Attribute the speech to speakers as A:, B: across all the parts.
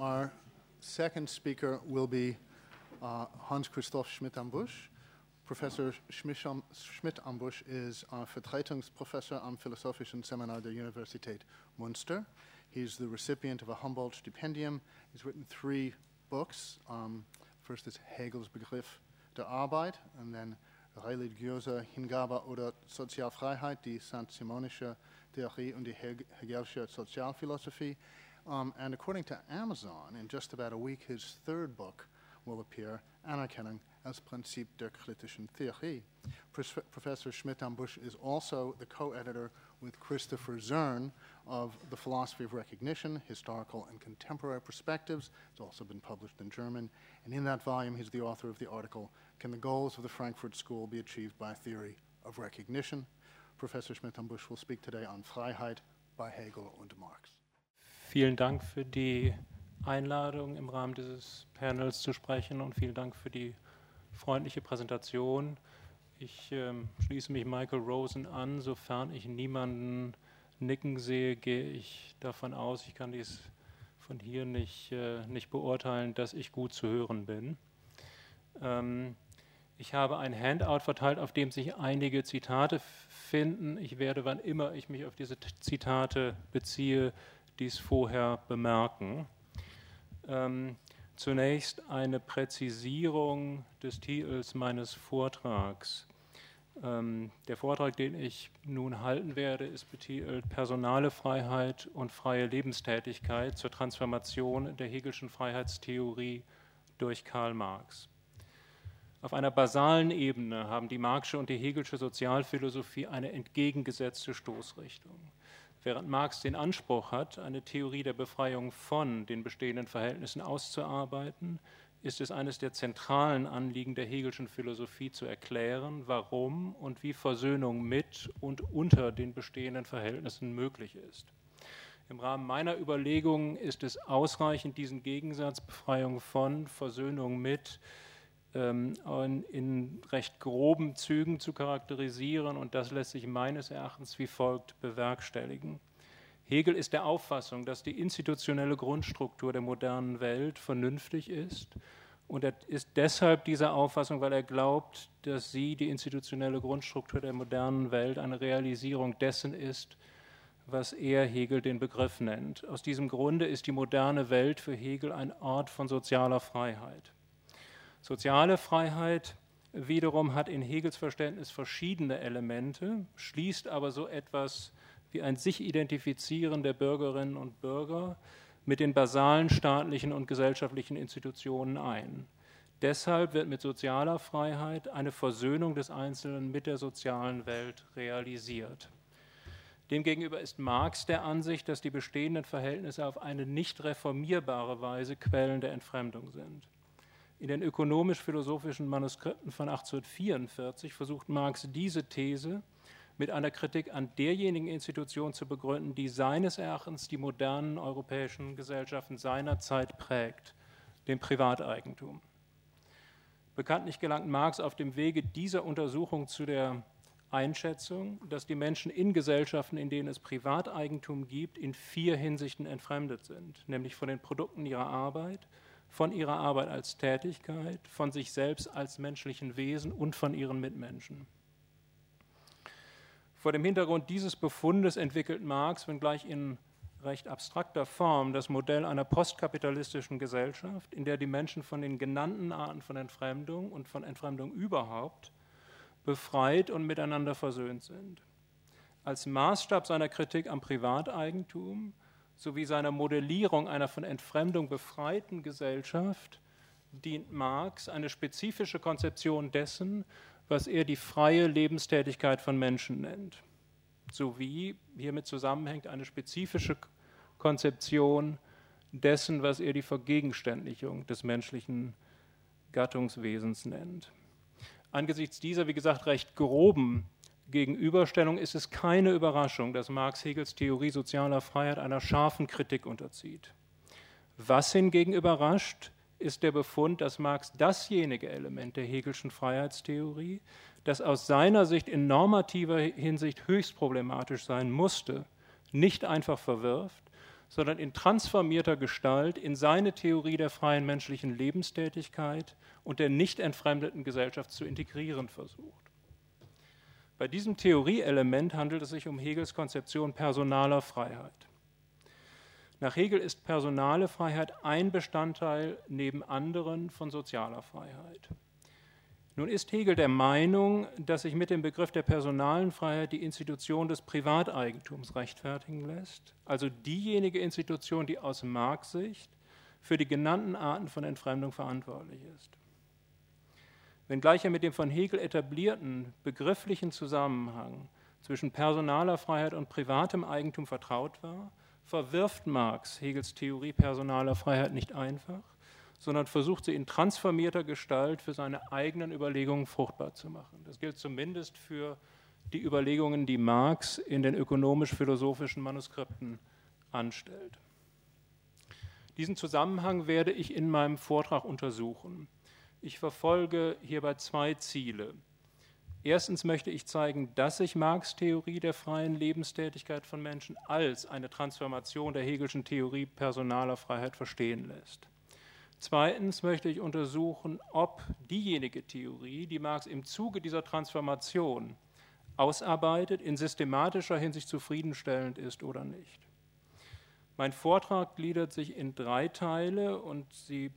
A: Our second speaker will be uh, Hans Christoph Schmidt-Ambusch. Professor Schmidt-Ambusch is a Vertretungsprofessor am Philosophischen Seminar der Universität Münster. He's the recipient of a Humboldt Stipendium. He's written three books. Um, first is Hegel's Begriff der Arbeit, and then Religiöse Hingabe oder Sozialfreiheit, die Saint-Simonische Theorie und die Hegelsche Sozialphilosophie. Um, and according to Amazon, in just about a week, his third book will appear, Anerkennung als Prinzip der kritischen Theorie. Professor Schmidt-Ambusch is also the co-editor with Christopher Zern of The Philosophy of Recognition, Historical and Contemporary Perspectives. It's also been published in German. And in that volume, he's the author of the article, Can the Goals of the Frankfurt School be Achieved by Theory of Recognition? Professor Schmidt-Ambusch will speak today on Freiheit by Hegel und Marx.
B: Vielen Dank für die Einladung, im Rahmen dieses Panels zu sprechen und vielen Dank für die freundliche Präsentation. Ich äh, schließe mich Michael Rosen an. Sofern ich niemanden nicken sehe, gehe ich davon aus, ich kann dies von hier nicht, äh, nicht beurteilen, dass ich gut zu hören bin. Ähm, ich habe ein Handout verteilt, auf dem sich einige Zitate finden. Ich werde, wann immer ich mich auf diese Zitate beziehe, dies vorher bemerken. Ähm, zunächst eine Präzisierung des Titels meines Vortrags. Ähm, der Vortrag, den ich nun halten werde, ist betitelt Personale Freiheit und freie Lebenstätigkeit zur Transformation der Hegelschen Freiheitstheorie durch Karl Marx. Auf einer basalen Ebene haben die Marxische und die Hegelsche Sozialphilosophie eine entgegengesetzte Stoßrichtung. Während Marx den Anspruch hat, eine Theorie der Befreiung von den bestehenden Verhältnissen auszuarbeiten, ist es eines der zentralen Anliegen der Hegelschen Philosophie zu erklären, warum und wie Versöhnung mit und unter den bestehenden Verhältnissen möglich ist. Im Rahmen meiner Überlegungen ist es ausreichend, diesen Gegensatz Befreiung von, Versöhnung mit in recht groben Zügen zu charakterisieren und das lässt sich meines Erachtens wie folgt bewerkstelligen. Hegel ist der Auffassung, dass die institutionelle Grundstruktur der modernen Welt vernünftig ist und er ist deshalb dieser Auffassung, weil er glaubt, dass sie, die institutionelle Grundstruktur der modernen Welt, eine Realisierung dessen ist, was er Hegel den Begriff nennt. Aus diesem Grunde ist die moderne Welt für Hegel ein Ort von sozialer Freiheit. Soziale Freiheit wiederum hat in Hegels Verständnis verschiedene Elemente, schließt aber so etwas wie ein sich identifizieren der Bürgerinnen und Bürger mit den basalen staatlichen und gesellschaftlichen Institutionen ein. Deshalb wird mit sozialer Freiheit eine Versöhnung des Einzelnen mit der sozialen Welt realisiert. Demgegenüber ist Marx der Ansicht, dass die bestehenden Verhältnisse auf eine nicht reformierbare Weise Quellen der Entfremdung sind. In den ökonomisch-philosophischen Manuskripten von 1844 versucht Marx diese These mit einer Kritik an derjenigen Institution zu begründen, die seines Erachtens die modernen europäischen Gesellschaften seiner Zeit prägt, dem Privateigentum. Bekanntlich gelangt Marx auf dem Wege dieser Untersuchung zu der Einschätzung, dass die Menschen in Gesellschaften, in denen es Privateigentum gibt, in vier Hinsichten entfremdet sind, nämlich von den Produkten ihrer Arbeit, von ihrer Arbeit als Tätigkeit, von sich selbst als menschlichen Wesen und von ihren Mitmenschen. Vor dem Hintergrund dieses Befundes entwickelt Marx, wenngleich in recht abstrakter Form, das Modell einer postkapitalistischen Gesellschaft, in der die Menschen von den genannten Arten von Entfremdung und von Entfremdung überhaupt befreit und miteinander versöhnt sind. Als Maßstab seiner Kritik am Privateigentum sowie seiner Modellierung einer von Entfremdung befreiten Gesellschaft dient Marx eine spezifische Konzeption dessen, was er die freie Lebenstätigkeit von Menschen nennt, sowie hiermit zusammenhängt eine spezifische Konzeption dessen, was er die Vergegenständlichung des menschlichen Gattungswesens nennt. Angesichts dieser, wie gesagt, recht groben Gegenüberstellung ist es keine Überraschung, dass Marx Hegels Theorie sozialer Freiheit einer scharfen Kritik unterzieht. Was hingegen überrascht, ist der Befund, dass Marx dasjenige Element der Hegelschen Freiheitstheorie, das aus seiner Sicht in normativer Hinsicht höchst problematisch sein musste, nicht einfach verwirft, sondern in transformierter Gestalt in seine Theorie der freien menschlichen Lebenstätigkeit und der nicht entfremdeten Gesellschaft zu integrieren versucht. Bei diesem Theorieelement handelt es sich um Hegels Konzeption personaler Freiheit. Nach Hegel ist personale Freiheit ein Bestandteil neben anderen von sozialer Freiheit. Nun ist Hegel der Meinung, dass sich mit dem Begriff der personalen Freiheit die Institution des Privateigentums rechtfertigen lässt, also diejenige Institution, die aus Marx Sicht für die genannten Arten von Entfremdung verantwortlich ist. Wenngleich er mit dem von Hegel etablierten begrifflichen Zusammenhang zwischen personaler Freiheit und privatem Eigentum vertraut war, verwirft Marx Hegels Theorie personaler Freiheit nicht einfach, sondern versucht sie in transformierter Gestalt für seine eigenen Überlegungen fruchtbar zu machen. Das gilt zumindest für die Überlegungen, die Marx in den ökonomisch-philosophischen Manuskripten anstellt. Diesen Zusammenhang werde ich in meinem Vortrag untersuchen. Ich verfolge hierbei zwei Ziele. Erstens möchte ich zeigen, dass sich Marx Theorie der freien Lebenstätigkeit von Menschen als eine Transformation der Hegelschen Theorie personaler Freiheit verstehen lässt. Zweitens möchte ich untersuchen, ob diejenige Theorie, die Marx im Zuge dieser Transformation ausarbeitet, in systematischer Hinsicht zufriedenstellend ist oder nicht. Mein Vortrag gliedert sich in drei Teile und Sie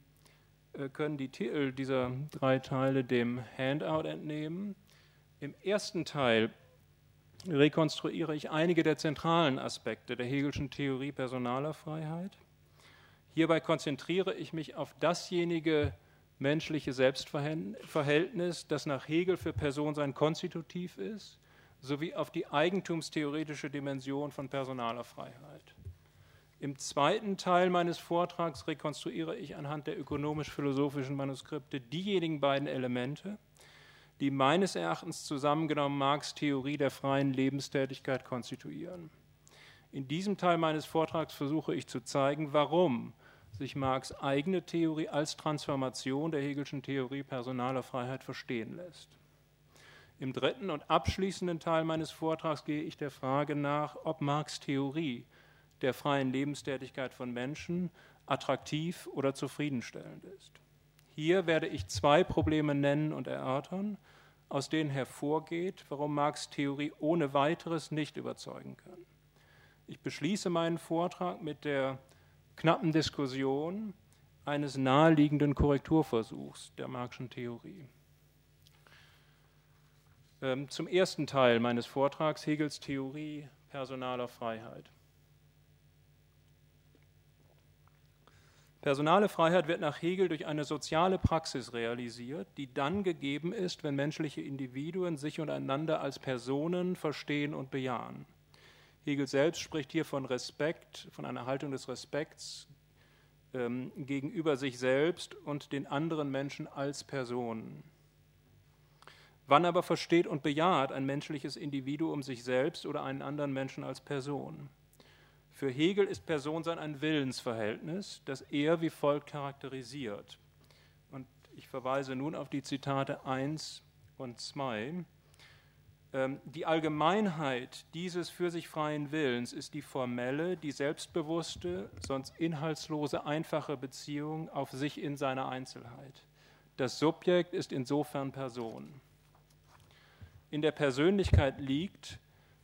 B: können die Titel dieser drei Teile dem Handout entnehmen. Im ersten Teil rekonstruiere ich einige der zentralen Aspekte der Hegelschen Theorie personaler Freiheit. Hierbei konzentriere ich mich auf dasjenige menschliche Selbstverhältnis, das nach Hegel für Person sein konstitutiv ist, sowie auf die eigentumstheoretische Dimension von personaler Freiheit. Im zweiten Teil meines Vortrags rekonstruiere ich anhand der ökonomisch-philosophischen Manuskripte diejenigen beiden Elemente, die meines Erachtens zusammengenommen Marx Theorie der freien Lebenstätigkeit konstituieren. In diesem Teil meines Vortrags versuche ich zu zeigen, warum sich Marx eigene Theorie als Transformation der Hegelschen Theorie personaler Freiheit verstehen lässt. Im dritten und abschließenden Teil meines Vortrags gehe ich der Frage nach, ob Marx Theorie der freien Lebenstätigkeit von Menschen attraktiv oder zufriedenstellend ist. Hier werde ich zwei Probleme nennen und erörtern, aus denen hervorgeht, warum Marx Theorie ohne weiteres nicht überzeugen kann. Ich beschließe meinen Vortrag mit der knappen Diskussion eines naheliegenden Korrekturversuchs der Marxischen Theorie. Ähm, zum ersten Teil meines Vortrags Hegels Theorie personaler Freiheit. Personale Freiheit wird nach Hegel durch eine soziale Praxis realisiert, die dann gegeben ist, wenn menschliche Individuen sich und einander als Personen verstehen und bejahen. Hegel selbst spricht hier von Respekt, von einer Haltung des Respekts ähm, gegenüber sich selbst und den anderen Menschen als Personen. Wann aber versteht und bejaht ein menschliches Individuum sich selbst oder einen anderen Menschen als Person? Für Hegel ist Personsein ein Willensverhältnis, das er wie folgt charakterisiert. Und ich verweise nun auf die Zitate 1 und 2. Ähm, die Allgemeinheit dieses für sich freien Willens ist die formelle, die selbstbewusste, sonst inhaltslose, einfache Beziehung auf sich in seiner Einzelheit. Das Subjekt ist insofern Person. In der Persönlichkeit liegt,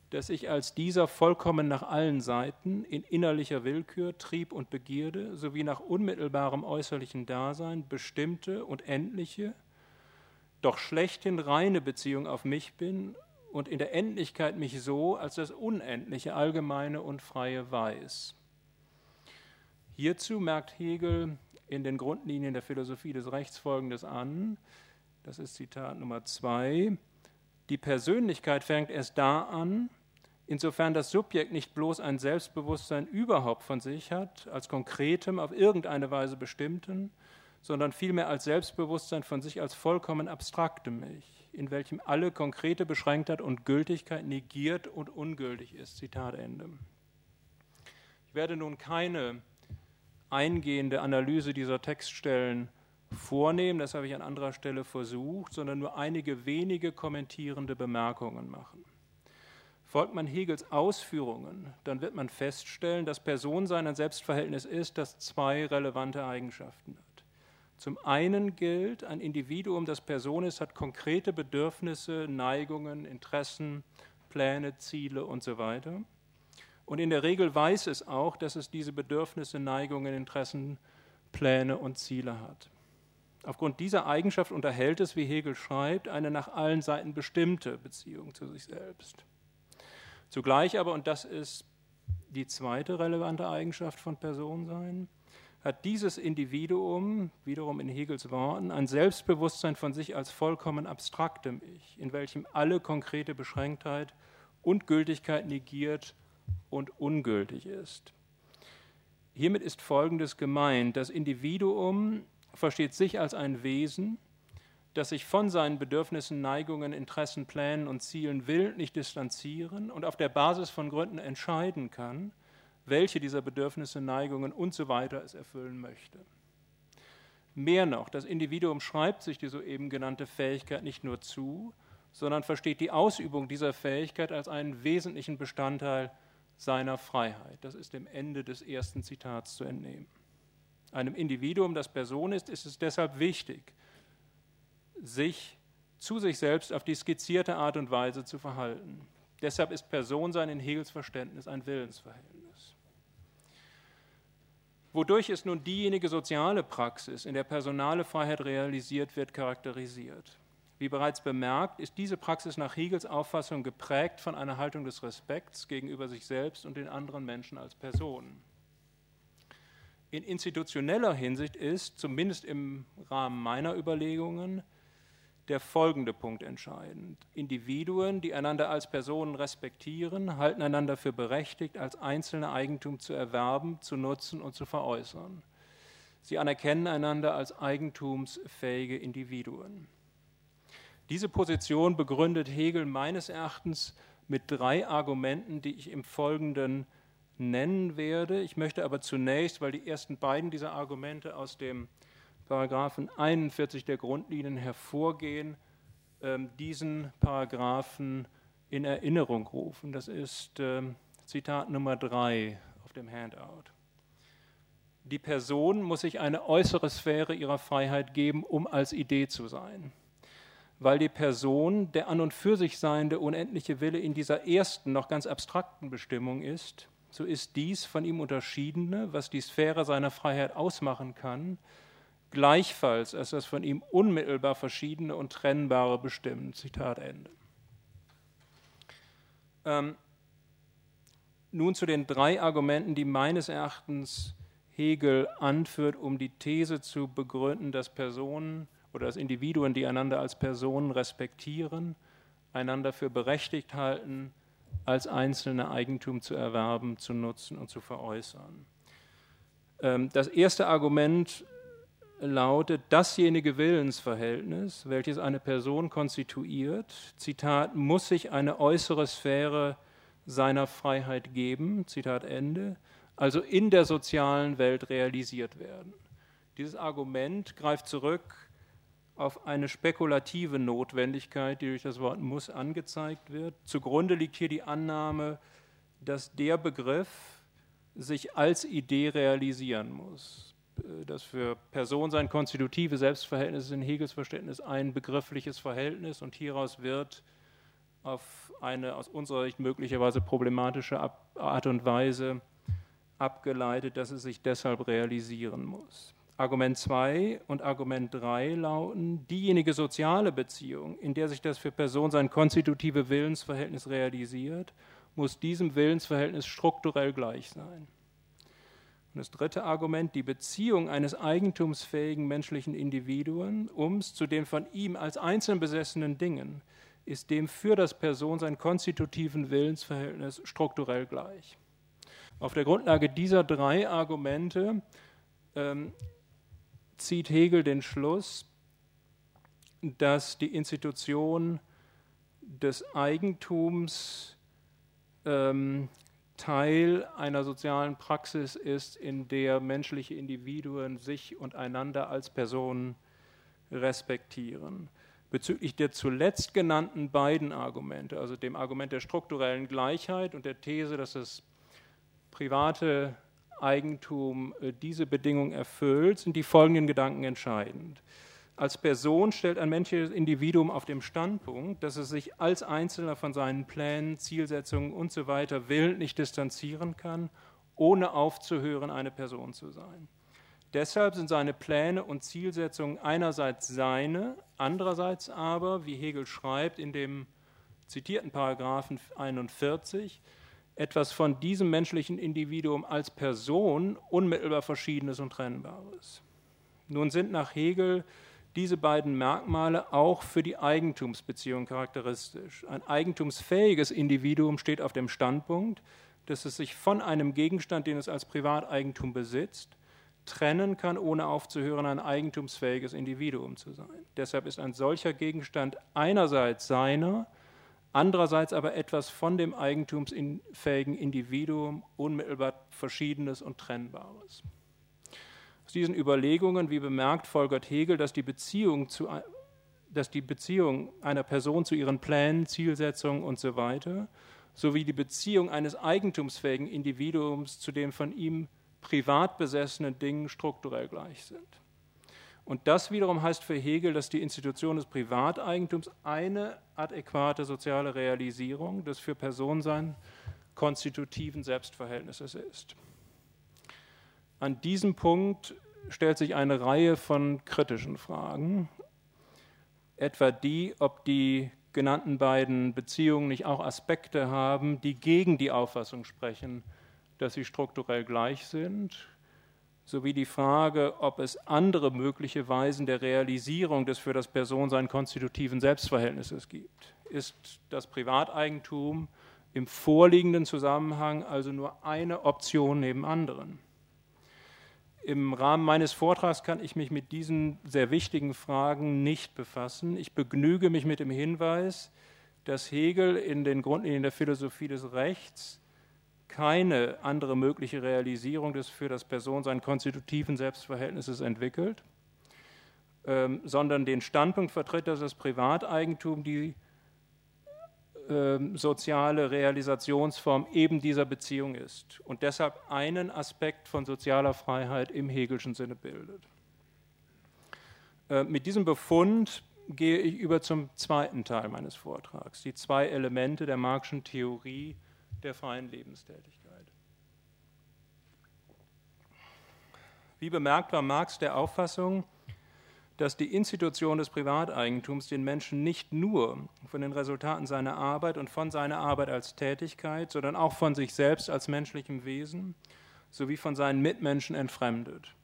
B: dass ich als dieser vollkommen nach allen Seiten in innerlicher Willkür, Trieb und Begierde sowie nach unmittelbarem äußerlichen Dasein bestimmte und endliche, doch schlechthin reine Beziehung auf mich bin und in der Endlichkeit mich so als das Unendliche, Allgemeine und Freie weiß. Hierzu merkt Hegel in den Grundlinien der Philosophie des Rechts Folgendes an. Das ist Zitat Nummer zwei. Die Persönlichkeit fängt erst da an, insofern das Subjekt nicht bloß ein Selbstbewusstsein überhaupt von sich hat, als konkretem, auf irgendeine Weise bestimmten, sondern vielmehr als Selbstbewusstsein von sich als vollkommen abstraktem Ich in welchem alle konkrete Beschränktheit und Gültigkeit negiert und ungültig ist. Zitat Ende. Ich werde nun keine eingehende Analyse dieser Textstellen vornehmen, das habe ich an anderer Stelle versucht, sondern nur einige wenige kommentierende Bemerkungen machen. Folgt man Hegels Ausführungen, dann wird man feststellen, dass Personensein ein Selbstverhältnis ist, das zwei relevante Eigenschaften hat. Zum einen gilt, ein Individuum, das Person ist, hat konkrete Bedürfnisse, Neigungen, Interessen, Pläne, Ziele und so weiter. Und in der Regel weiß es auch, dass es diese Bedürfnisse, Neigungen, Interessen, Pläne und Ziele hat. Aufgrund dieser Eigenschaft unterhält es, wie Hegel schreibt, eine nach allen Seiten bestimmte Beziehung zu sich selbst. Zugleich aber, und das ist die zweite relevante Eigenschaft von Personensein, hat dieses Individuum, wiederum in Hegels Worten, ein Selbstbewusstsein von sich als vollkommen abstraktem Ich, in welchem alle konkrete Beschränktheit und Gültigkeit negiert und ungültig ist. Hiermit ist Folgendes gemeint. Das Individuum versteht sich als ein Wesen, das sich von seinen Bedürfnissen, Neigungen, Interessen, Plänen und Zielen willentlich distanzieren und auf der Basis von Gründen entscheiden kann, welche dieser Bedürfnisse, Neigungen und so weiter es erfüllen möchte. Mehr noch, das Individuum schreibt sich die soeben genannte Fähigkeit nicht nur zu, sondern versteht die Ausübung dieser Fähigkeit als einen wesentlichen Bestandteil seiner Freiheit. Das ist dem Ende des ersten Zitats zu entnehmen. Einem Individuum, das Person ist, ist es deshalb wichtig, sich zu sich selbst auf die skizzierte Art und Weise zu verhalten. Deshalb ist Personsein in Hegels Verständnis ein Willensverhältnis. Wodurch ist nun diejenige soziale Praxis, in der personale Freiheit realisiert wird, charakterisiert? Wie bereits bemerkt, ist diese Praxis nach Hegels Auffassung geprägt von einer Haltung des Respekts gegenüber sich selbst und den anderen Menschen als Personen. In institutioneller Hinsicht ist, zumindest im Rahmen meiner Überlegungen, der folgende Punkt entscheidend. Individuen, die einander als Personen respektieren, halten einander für berechtigt, als einzelne Eigentum zu erwerben, zu nutzen und zu veräußern. Sie anerkennen einander als eigentumsfähige Individuen. Diese Position begründet Hegel meines Erachtens mit drei Argumenten, die ich im Folgenden nennen werde. Ich möchte aber zunächst, weil die ersten beiden dieser Argumente aus dem Paragraphen 41 der Grundlinien hervorgehen, ähm, diesen Paragraphen in Erinnerung rufen. Das ist ähm, Zitat Nummer 3 auf dem Handout. Die Person muss sich eine äußere Sphäre ihrer Freiheit geben, um als Idee zu sein. Weil die Person der an und für sich seiende unendliche Wille in dieser ersten, noch ganz abstrakten Bestimmung ist, so ist dies von ihm unterschiedene, was die Sphäre seiner Freiheit ausmachen kann, gleichfalls als das von ihm unmittelbar verschiedene und trennbare bestimmen. Zitat Ende. Ähm, nun zu den drei Argumenten, die meines Erachtens Hegel anführt, um die These zu begründen, dass Personen oder dass Individuen, die einander als Personen respektieren, einander für berechtigt halten, als einzelne Eigentum zu erwerben, zu nutzen und zu veräußern. Ähm, das erste Argument lautet dasjenige Willensverhältnis, welches eine Person konstituiert, Zitat, muss sich eine äußere Sphäre seiner Freiheit geben, Zitat Ende, also in der sozialen Welt realisiert werden. Dieses Argument greift zurück auf eine spekulative Notwendigkeit, die durch das Wort muss angezeigt wird. Zugrunde liegt hier die Annahme, dass der Begriff sich als Idee realisieren muss. Äh, das für Person sein konstitutive Selbstverhältnis ist in Hegels Verständnis ein begriffliches Verhältnis und hieraus wird auf eine aus unserer Sicht möglicherweise problematische Art und Weise abgeleitet, dass es sich deshalb realisieren muss. Argument 2 und Argument 3 lauten, diejenige soziale Beziehung, in der sich das für Person sein konstitutive Willensverhältnis realisiert, muss diesem Willensverhältnis strukturell gleich sein. Und das dritte Argument, die Beziehung eines eigentumsfähigen menschlichen Individuums zu den von ihm als einzeln besessenen Dingen ist dem für das Personsein konstitutiven Willensverhältnis strukturell gleich. Auf der Grundlage dieser drei Argumente ähm, zieht Hegel den Schluss, dass die Institution des Eigentums ähm, Teil einer sozialen Praxis ist, in der menschliche Individuen sich und einander als Personen respektieren. Bezüglich der zuletzt genannten beiden Argumente, also dem Argument der strukturellen Gleichheit und der These, dass das private Eigentum äh, diese Bedingung erfüllt, sind die folgenden Gedanken entscheidend. Als Person stellt ein menschliches Individuum auf dem Standpunkt, dass es sich als Einzelner von seinen Plänen, Zielsetzungen usw. So willentlich distanzieren kann, ohne aufzuhören, eine Person zu sein. Deshalb sind seine Pläne und Zielsetzungen einerseits seine, andererseits aber, wie Hegel schreibt in dem zitierten Paragraphen 41, etwas von diesem menschlichen Individuum als Person unmittelbar Verschiedenes und Trennbares. Nun sind nach Hegel diese beiden Merkmale auch für die Eigentumsbeziehung charakteristisch. Ein eigentumsfähiges Individuum steht auf dem Standpunkt, dass es sich von einem Gegenstand, den es als Privateigentum besitzt, trennen kann, ohne aufzuhören, ein eigentumsfähiges Individuum zu sein. Deshalb ist ein solcher Gegenstand einerseits seiner, andererseits aber etwas von dem eigentumsfähigen Individuum unmittelbar Verschiedenes und Trennbares. Aus diesen Überlegungen, wie bemerkt, folgert Hegel, dass die Beziehung, zu, dass die Beziehung einer Person zu ihren Plänen, Zielsetzungen usw. So sowie die Beziehung eines eigentumsfähigen Individuums zu dem von ihm privat besessenen Dingen strukturell gleich sind. Und das wiederum heißt für Hegel, dass die Institution des Privateigentums eine adäquate soziale Realisierung des für Personensein konstitutiven Selbstverhältnisses ist. An diesem Punkt stellt sich eine Reihe von kritischen Fragen, etwa die, ob die genannten beiden Beziehungen nicht auch Aspekte haben, die gegen die Auffassung sprechen, dass sie strukturell gleich sind, sowie die Frage, ob es andere mögliche Weisen der Realisierung des für das Personensein konstitutiven Selbstverhältnisses gibt. Ist das Privateigentum im vorliegenden Zusammenhang also nur eine Option neben anderen? Im Rahmen meines Vortrags kann ich mich mit diesen sehr wichtigen Fragen nicht befassen. Ich begnüge mich mit dem Hinweis, dass Hegel in den Grundlinien der Philosophie des Rechts keine andere mögliche Realisierung des für das Personensein konstitutiven Selbstverhältnisses entwickelt, ähm, sondern den Standpunkt vertritt, dass das Privateigentum die soziale Realisationsform eben dieser Beziehung ist und deshalb einen Aspekt von sozialer Freiheit im Hegelschen Sinne bildet. Äh, mit diesem Befund gehe ich über zum zweiten Teil meines Vortrags, die zwei Elemente der Marxischen Theorie der freien Lebenstätigkeit. Wie bemerkt war Marx der Auffassung, dass die Institution des Privateigentums den Menschen nicht nur von den Resultaten seiner Arbeit und von seiner Arbeit als Tätigkeit, sondern auch von sich selbst als menschlichem Wesen sowie von seinen Mitmenschen entfremdet.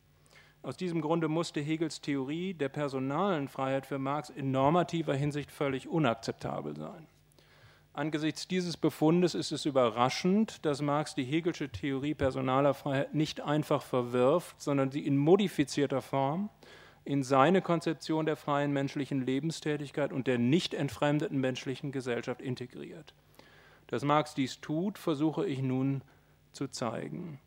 B: Aus diesem Grunde musste Hegels Theorie der personalen Freiheit für Marx in normativer Hinsicht völlig unakzeptabel sein. Angesichts dieses Befundes ist es überraschend, dass Marx die Hegelsche Theorie personaler Freiheit nicht einfach verwirft, sondern sie in modifizierter Form in seine Konzeption der freien menschlichen Lebenstätigkeit und der nicht entfremdeten menschlichen Gesellschaft integriert. Dass Marx dies tut, versuche ich nun zu zeigen.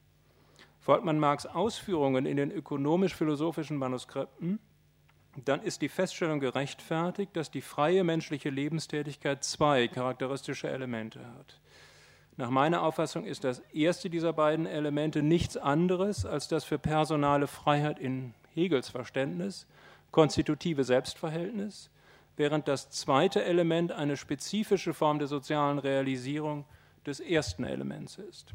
B: Folgt man Marx Ausführungen in den ökonomisch-philosophischen Manuskripten, dann ist die Feststellung gerechtfertigt, dass die freie menschliche Lebenstätigkeit zwei charakteristische Elemente hat. Nach meiner Auffassung ist das erste dieser beiden Elemente nichts anderes als das für personale Freiheit in Hegels Verständnis konstitutive Selbstverhältnis, während das zweite Element eine spezifische Form der sozialen Realisierung des ersten Elements ist.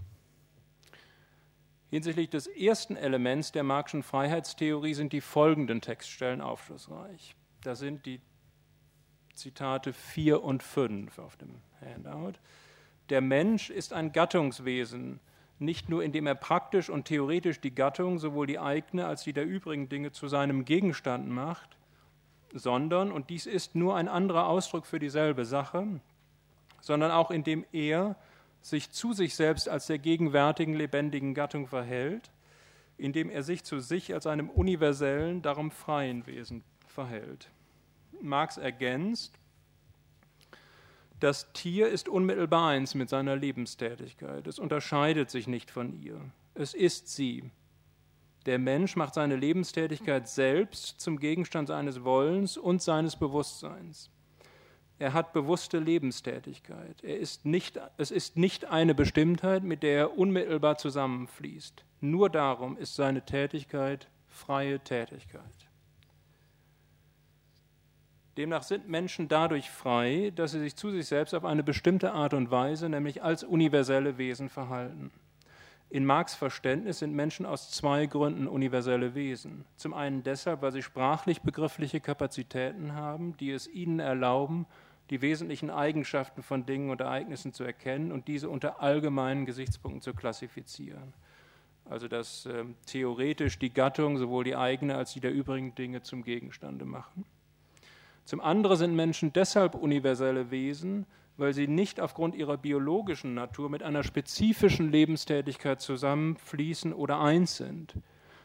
B: Hinsichtlich des ersten Elements der Marxischen Freiheitstheorie sind die folgenden Textstellen aufschlussreich. Da sind die Zitate 4 und 5 auf dem Handout. Der Mensch ist ein Gattungswesen, nicht nur indem er praktisch und theoretisch die Gattung, sowohl die eigene als die der übrigen Dinge, zu seinem Gegenstand macht, sondern, und dies ist nur ein anderer Ausdruck für dieselbe Sache, sondern auch indem er sich zu sich selbst als der gegenwärtigen lebendigen Gattung verhält, indem er sich zu sich als einem universellen, darum freien Wesen verhält. Marx ergänzt, das Tier ist unmittelbar eins mit seiner Lebenstätigkeit. Es unterscheidet sich nicht von ihr. Es ist sie. Der Mensch macht seine Lebenstätigkeit selbst zum Gegenstand seines Wollens und seines Bewusstseins. Er hat bewusste Lebenstätigkeit. Er ist nicht, es ist nicht eine Bestimmtheit, mit der er unmittelbar zusammenfließt. Nur darum ist seine Tätigkeit freie Tätigkeit. Demnach sind Menschen dadurch frei, dass sie sich zu sich selbst auf eine bestimmte Art und Weise, nämlich als universelle Wesen, verhalten. In Marx Verständnis sind Menschen aus zwei Gründen universelle Wesen. Zum einen deshalb, weil sie sprachlich begriffliche Kapazitäten haben, die es ihnen erlauben, die wesentlichen Eigenschaften von Dingen und Ereignissen zu erkennen und diese unter allgemeinen Gesichtspunkten zu klassifizieren. Also dass äh, theoretisch die Gattung sowohl die eigene als die der übrigen Dinge zum Gegenstande machen. Zum anderen sind Menschen deshalb universelle Wesen, weil sie nicht aufgrund ihrer biologischen Natur mit einer spezifischen Lebenstätigkeit zusammenfließen oder eins sind,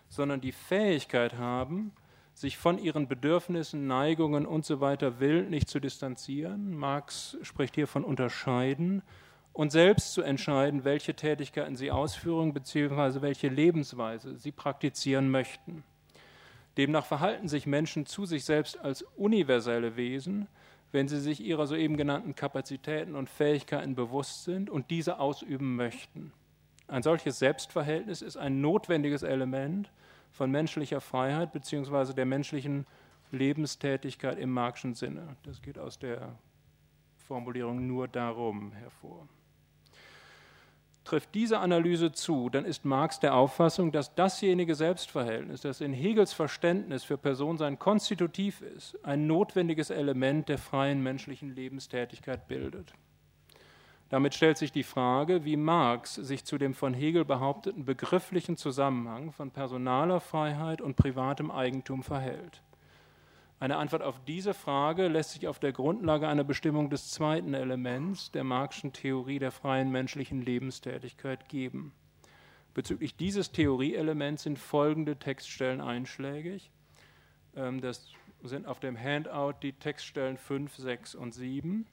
B: sondern die Fähigkeit haben, sich von ihren Bedürfnissen, Neigungen und so weiter willentlich zu distanzieren. Marx spricht hier von unterscheiden und selbst zu entscheiden, welche Tätigkeiten sie ausführen bzw. welche Lebensweise sie praktizieren möchten. Demnach verhalten sich Menschen zu sich selbst als universelle Wesen, wenn sie sich ihrer soeben genannten Kapazitäten und Fähigkeiten bewusst sind und diese ausüben möchten. Ein solches Selbstverhältnis ist ein notwendiges Element von menschlicher Freiheit bzw. der menschlichen Lebenstätigkeit im Marxischen Sinne. Das geht aus der Formulierung nur darum hervor. Trifft diese Analyse zu, dann ist Marx der Auffassung, dass dasjenige Selbstverhältnis, das in Hegels Verständnis für Personensein konstitutiv ist, ein notwendiges Element der freien menschlichen Lebenstätigkeit bildet. Damit stellt sich die Frage, wie Marx sich zu dem von Hegel behaupteten begrifflichen Zusammenhang von personaler Freiheit und privatem Eigentum verhält. Eine Antwort auf diese Frage lässt sich auf der Grundlage einer Bestimmung des zweiten Elements der Marxischen Theorie der freien menschlichen Lebenstätigkeit geben. Bezüglich dieses Theorieelements sind folgende Textstellen einschlägig. Ähm, das sind auf dem Handout die Textstellen 5, 6 und 7.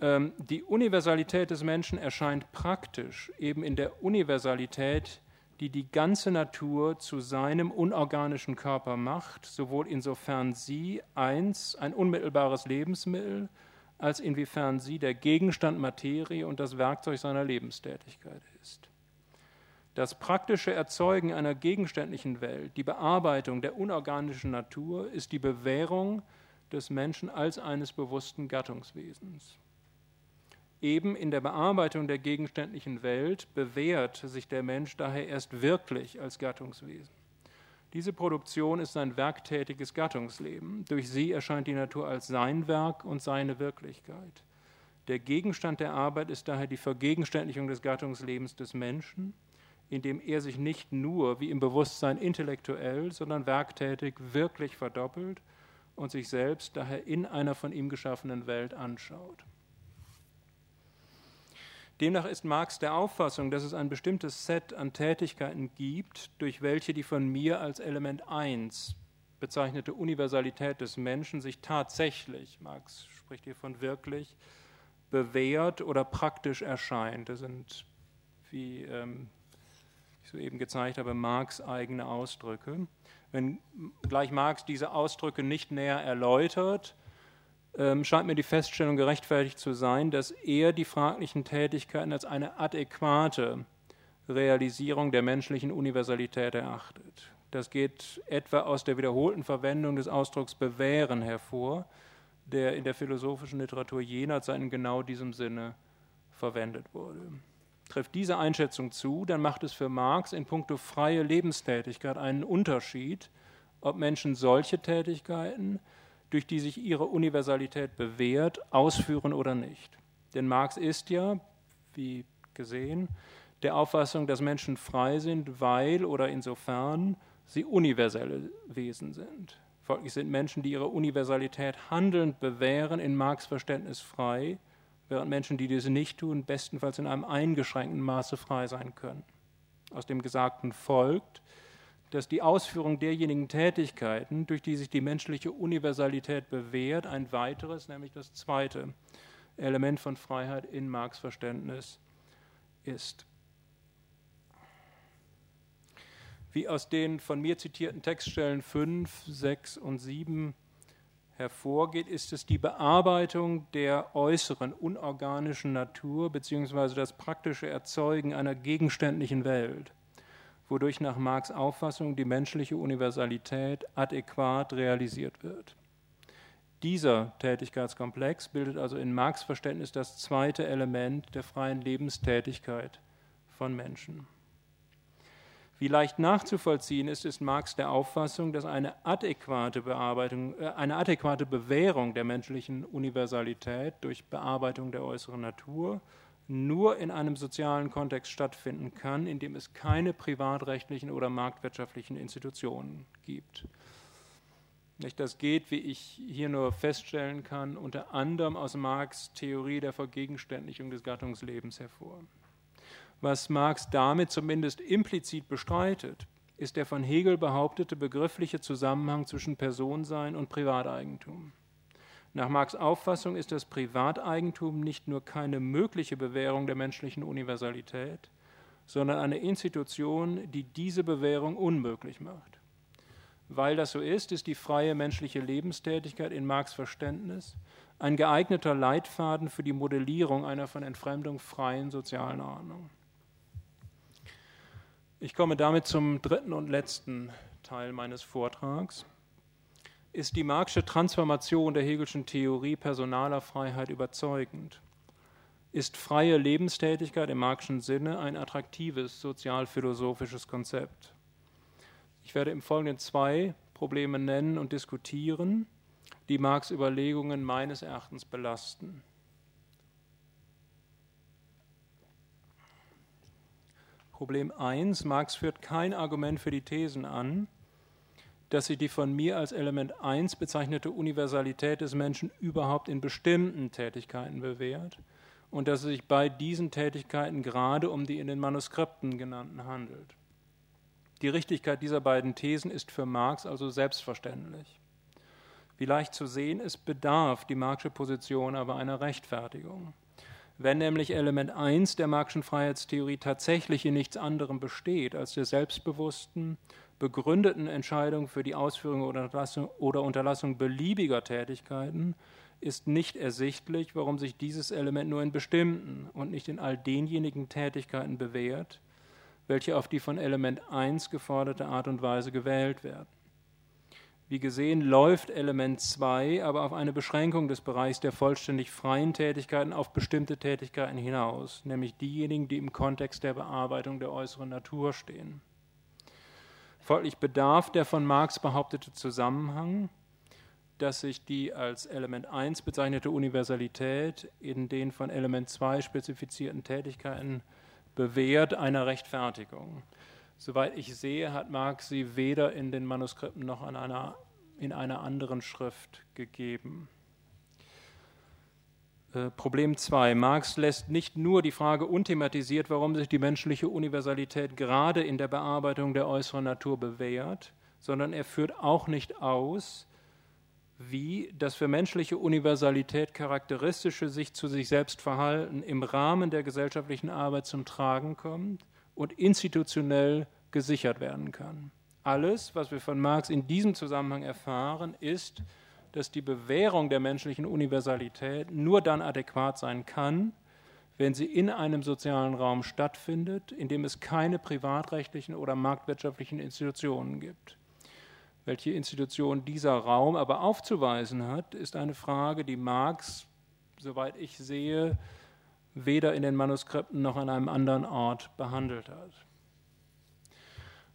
B: Ähm, die Universalität des Menschen erscheint praktisch eben in der Universalität, die die ganze Natur zu seinem unorganischen Körper macht, sowohl insofern sie eins ein unmittelbares Lebensmittel, als inwiefern sie der Gegenstand Materie und das Werkzeug seiner Lebenstätigkeit ist. Das praktische Erzeugen einer gegenständlichen Welt, die Bearbeitung der unorganischen Natur, ist die Bewährung des Menschen als eines bewussten Gattungswesens eben in der Bearbeitung der gegenständlichen Welt bewährt sich der Mensch daher erst wirklich als Gattungswesen. Diese Produktion ist ein werktätiges Gattungsleben. Durch sie erscheint die Natur als sein Werk und seine Wirklichkeit. Der Gegenstand der Arbeit ist daher die Vergegenständlichung des Gattungslebens des Menschen, indem er sich nicht nur wie im Bewusstsein intellektuell, sondern werktätig wirklich verdoppelt und sich selbst daher in einer von ihm geschaffenen Welt anschaut. Demnach ist Marx der Auffassung, dass es ein bestimmtes Set an Tätigkeiten gibt, durch welche die von mir als Element 1 bezeichnete Universalität des Menschen sich tatsächlich, Marx spricht hier von wirklich, bewährt oder praktisch erscheint. Das sind, wie ähm, ich soeben gezeigt habe, Marx eigene Ausdrücke. Wenn gleich Marx diese Ausdrücke nicht näher erläutert, ähm, scheint mir die Feststellung gerechtfertigt zu sein, dass er die fraglichen Tätigkeiten als eine adäquate Realisierung der menschlichen Universalität erachtet. Das geht etwa aus der wiederholten Verwendung des Ausdrucks bewähren hervor, der in der philosophischen Literatur jener Zeit in genau diesem Sinne verwendet wurde. Trifft diese Einschätzung zu, dann macht es für Marx in puncto freie Lebenstätigkeit einen Unterschied, ob Menschen solche Tätigkeiten durch die sich ihre Universalität bewährt, ausführen oder nicht. Denn Marx ist ja, wie gesehen, der Auffassung, dass Menschen frei sind, weil oder insofern sie universelle Wesen sind. Folglich sind Menschen, die ihre Universalität handelnd bewähren, in Marx Verständnis frei, während Menschen, die dies nicht tun, bestenfalls in einem eingeschränkten Maße frei sein können. Aus dem Gesagten folgt, dass die Ausführung derjenigen Tätigkeiten, durch die sich die menschliche Universalität bewährt, ein weiteres, nämlich das zweite Element von Freiheit in Marx Verständnis ist. Wie aus den von mir zitierten Textstellen 5, 6 und 7 hervorgeht, ist es die Bearbeitung der äußeren, unorganischen Natur bzw. das praktische Erzeugen einer gegenständlichen Welt, wodurch nach Marx Auffassung die menschliche Universalität adäquat realisiert wird. Dieser Tätigkeitskomplex bildet also in Marx Verständnis das zweite Element der freien Lebenstätigkeit von Menschen. Wie leicht nachzuvollziehen ist, ist Marx der Auffassung, dass eine adäquate Bearbeitung, äh, eine adäquate Bewährung der menschlichen Universalität durch Bearbeitung der äußeren Natur nur in einem sozialen Kontext stattfinden kann, in dem es keine privatrechtlichen oder marktwirtschaftlichen Institutionen gibt. Das geht, wie ich hier nur feststellen kann, unter anderem aus Marx Theorie der Vergegenständlichung des Gattungslebens hervor. Was Marx damit zumindest implizit bestreitet, ist der von Hegel behauptete begriffliche Zusammenhang zwischen Personensein und Privateigentum. Nach Marx Auffassung ist das Privateigentum nicht nur keine mögliche Bewährung der menschlichen Universalität, sondern eine Institution, die diese Bewährung unmöglich macht. Weil das so ist, ist die freie menschliche Lebenstätigkeit in Marx Verständnis ein geeigneter Leitfaden für die Modellierung einer von Entfremdung freien sozialen Ordnung. Ich komme damit zum dritten und letzten Teil meines Vortrags. Ist die Marxische Transformation der Hegelschen Theorie personaler Freiheit überzeugend? Ist freie Lebenstätigkeit im Marxischen Sinne ein attraktives sozialphilosophisches Konzept? Ich werde im Folgenden zwei Probleme nennen und diskutieren, die Marx Überlegungen meines Erachtens belasten. Problem 1. Marx führt kein Argument für die Thesen an, dass sich die von mir als Element 1 bezeichnete Universalität des Menschen überhaupt in bestimmten Tätigkeiten bewährt und dass es sich bei diesen Tätigkeiten gerade um die in den Manuskripten genannten handelt. Die Richtigkeit dieser beiden Thesen ist für Marx also selbstverständlich. Wie leicht zu sehen ist, bedarf die Marxische Position aber einer Rechtfertigung. Wenn nämlich Element 1 der Marxischen Freiheitstheorie tatsächlich in nichts anderem besteht als der selbstbewussten, begründeten Entscheidung für die Ausführung oder Unterlassung, beliebiger Tätigkeiten, ist nicht ersichtlich, warum sich dieses Element nur in bestimmten und nicht in all denjenigen Tätigkeiten bewährt, welche auf die von Element 1 geforderte Art und Weise gewählt werden. Wie gesehen läuft Element 2 aber auf eine Beschränkung des Bereichs der vollständig freien Tätigkeiten auf bestimmte Tätigkeiten hinaus, nämlich diejenigen, die im Kontext der Bearbeitung der äußeren Natur stehen. Folglich bedarf der von Marx behauptete Zusammenhang, dass sich die als Element 1 bezeichnete Universalität in den von Element 2 spezifizierten Tätigkeiten bewährt einer Rechtfertigung. Soweit ich sehe, hat Marx sie weder in den Manuskripten noch an einer, in einer anderen Schrift gegeben. Äh, Problem 2. Marx lässt nicht nur die Frage unthematisiert, warum sich die menschliche Universalität gerade in der Bearbeitung der äußeren Natur bewährt, sondern er führt auch nicht aus, wie das für menschliche Universalität charakteristische sich zu sich selbst Verhalten im Rahmen der gesellschaftlichen Arbeit zum Tragen kommt und institutionell gesichert werden kann. Alles, was wir von Marx in diesem Zusammenhang erfahren, ist, dass die Bewährung der menschlichen Universalität nur dann adäquat sein kann, wenn sie in einem sozialen Raum stattfindet, in dem es keine privatrechtlichen oder marktwirtschaftlichen Institutionen gibt. Welche Institution dieser Raum aber aufzuweisen hat, ist eine Frage, die Marx, soweit ich sehe, weder in den Manuskripten noch an einem anderen Ort behandelt hat.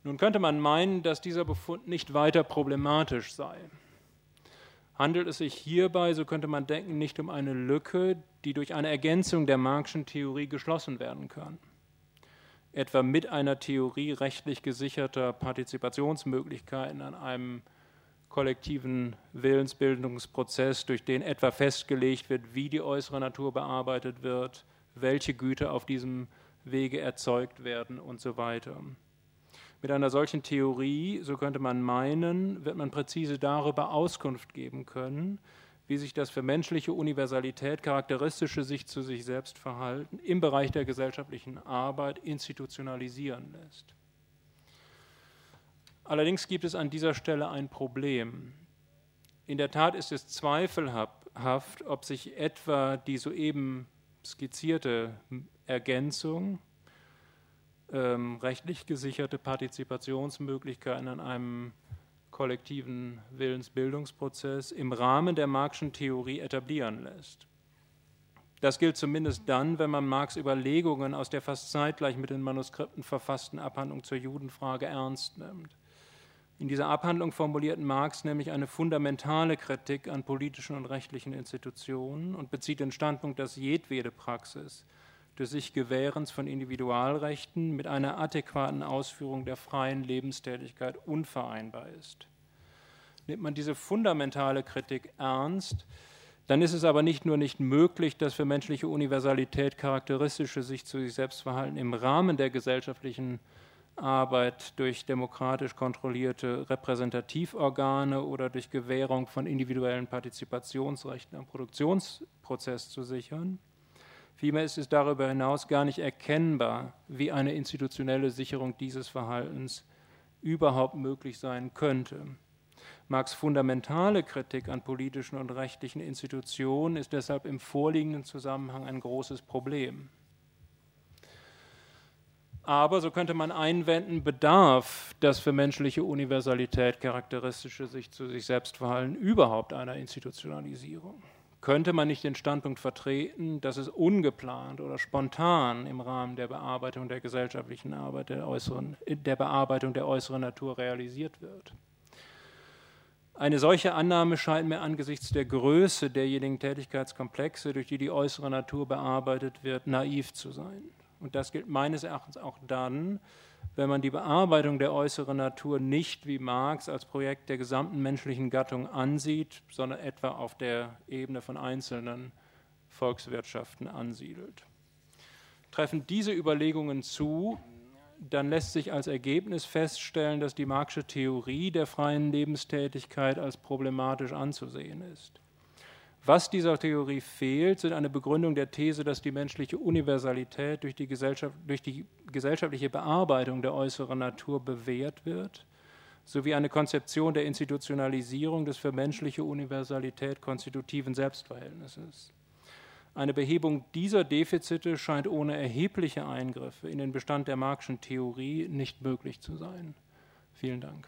B: Nun könnte man meinen, dass dieser Befund nicht weiter problematisch sei. Handelt es sich hierbei, so könnte man denken, nicht um eine Lücke, die durch eine Ergänzung der Marxischen Theorie geschlossen werden kann, etwa mit einer Theorie rechtlich gesicherter Partizipationsmöglichkeiten an einem kollektiven Willensbildungsprozess, durch den etwa festgelegt wird, wie die äußere Natur bearbeitet wird, welche Güter auf diesem Wege erzeugt werden und so weiter. Mit einer solchen Theorie, so könnte man meinen, wird man präzise darüber Auskunft geben können, wie sich das für menschliche Universalität charakteristische sich zu sich selbst Verhalten im Bereich der gesellschaftlichen Arbeit institutionalisieren lässt. Allerdings gibt es an dieser Stelle ein Problem. In der Tat ist es zweifelhaft, ob sich etwa die soeben skizzierte Ergänzung ähm, rechtlich gesicherte Partizipationsmöglichkeiten an einem kollektiven Willensbildungsprozess im Rahmen der Marxischen Theorie etablieren lässt. Das gilt zumindest dann, wenn man Marx Überlegungen aus der fast zeitgleich mit den Manuskripten verfassten Abhandlung zur Judenfrage ernst nimmt. In dieser Abhandlung formuliert Marx nämlich eine fundamentale Kritik an politischen und rechtlichen Institutionen und bezieht den Standpunkt, dass jedwede Praxis des sich Gewährens von Individualrechten mit einer adäquaten Ausführung der freien Lebenstätigkeit unvereinbar ist. Nimmt man diese fundamentale Kritik ernst, dann ist es aber nicht nur nicht möglich, das für menschliche Universalität charakteristische sich zu sich selbst Verhalten im Rahmen der gesellschaftlichen Arbeit durch demokratisch kontrollierte Repräsentativorgane oder durch Gewährung von individuellen Partizipationsrechten am Produktionsprozess zu sichern. Vielmehr ist es darüber hinaus gar nicht erkennbar, wie eine institutionelle Sicherung dieses Verhaltens überhaupt möglich sein könnte. Marx fundamentale Kritik an politischen und rechtlichen Institutionen ist deshalb im vorliegenden Zusammenhang ein großes Problem. Aber, so könnte man einwenden, bedarf das für menschliche Universalität charakteristische sich zu sich selbst Verhalten überhaupt einer Institutionalisierung? Könnte man nicht den Standpunkt vertreten, dass es ungeplant oder spontan im Rahmen der Bearbeitung der gesellschaftlichen Arbeit der, äußeren, der Bearbeitung der äußeren Natur realisiert wird? Eine solche Annahme scheint mir angesichts der Größe derjenigen Tätigkeitskomplexe, durch die die äußere Natur bearbeitet wird, naiv zu sein. Und das gilt meines Erachtens auch dann, wenn man die Bearbeitung der äußeren Natur nicht wie Marx als Projekt der gesamten menschlichen Gattung ansieht, sondern etwa auf der Ebene von einzelnen Volkswirtschaften ansiedelt. Treffen diese Überlegungen zu, dann lässt sich als Ergebnis feststellen, dass die Marxische Theorie der freien Lebenstätigkeit als problematisch anzusehen ist. Was dieser Theorie fehlt, sind eine Begründung der These, dass die menschliche Universalität durch die, durch die gesellschaftliche Bearbeitung der äußeren Natur bewährt wird, sowie eine Konzeption der Institutionalisierung des für menschliche Universalität konstitutiven Selbstverhältnisses. Eine Behebung dieser Defizite scheint ohne erhebliche Eingriffe in den Bestand der Marxischen Theorie nicht möglich zu sein. Vielen Dank.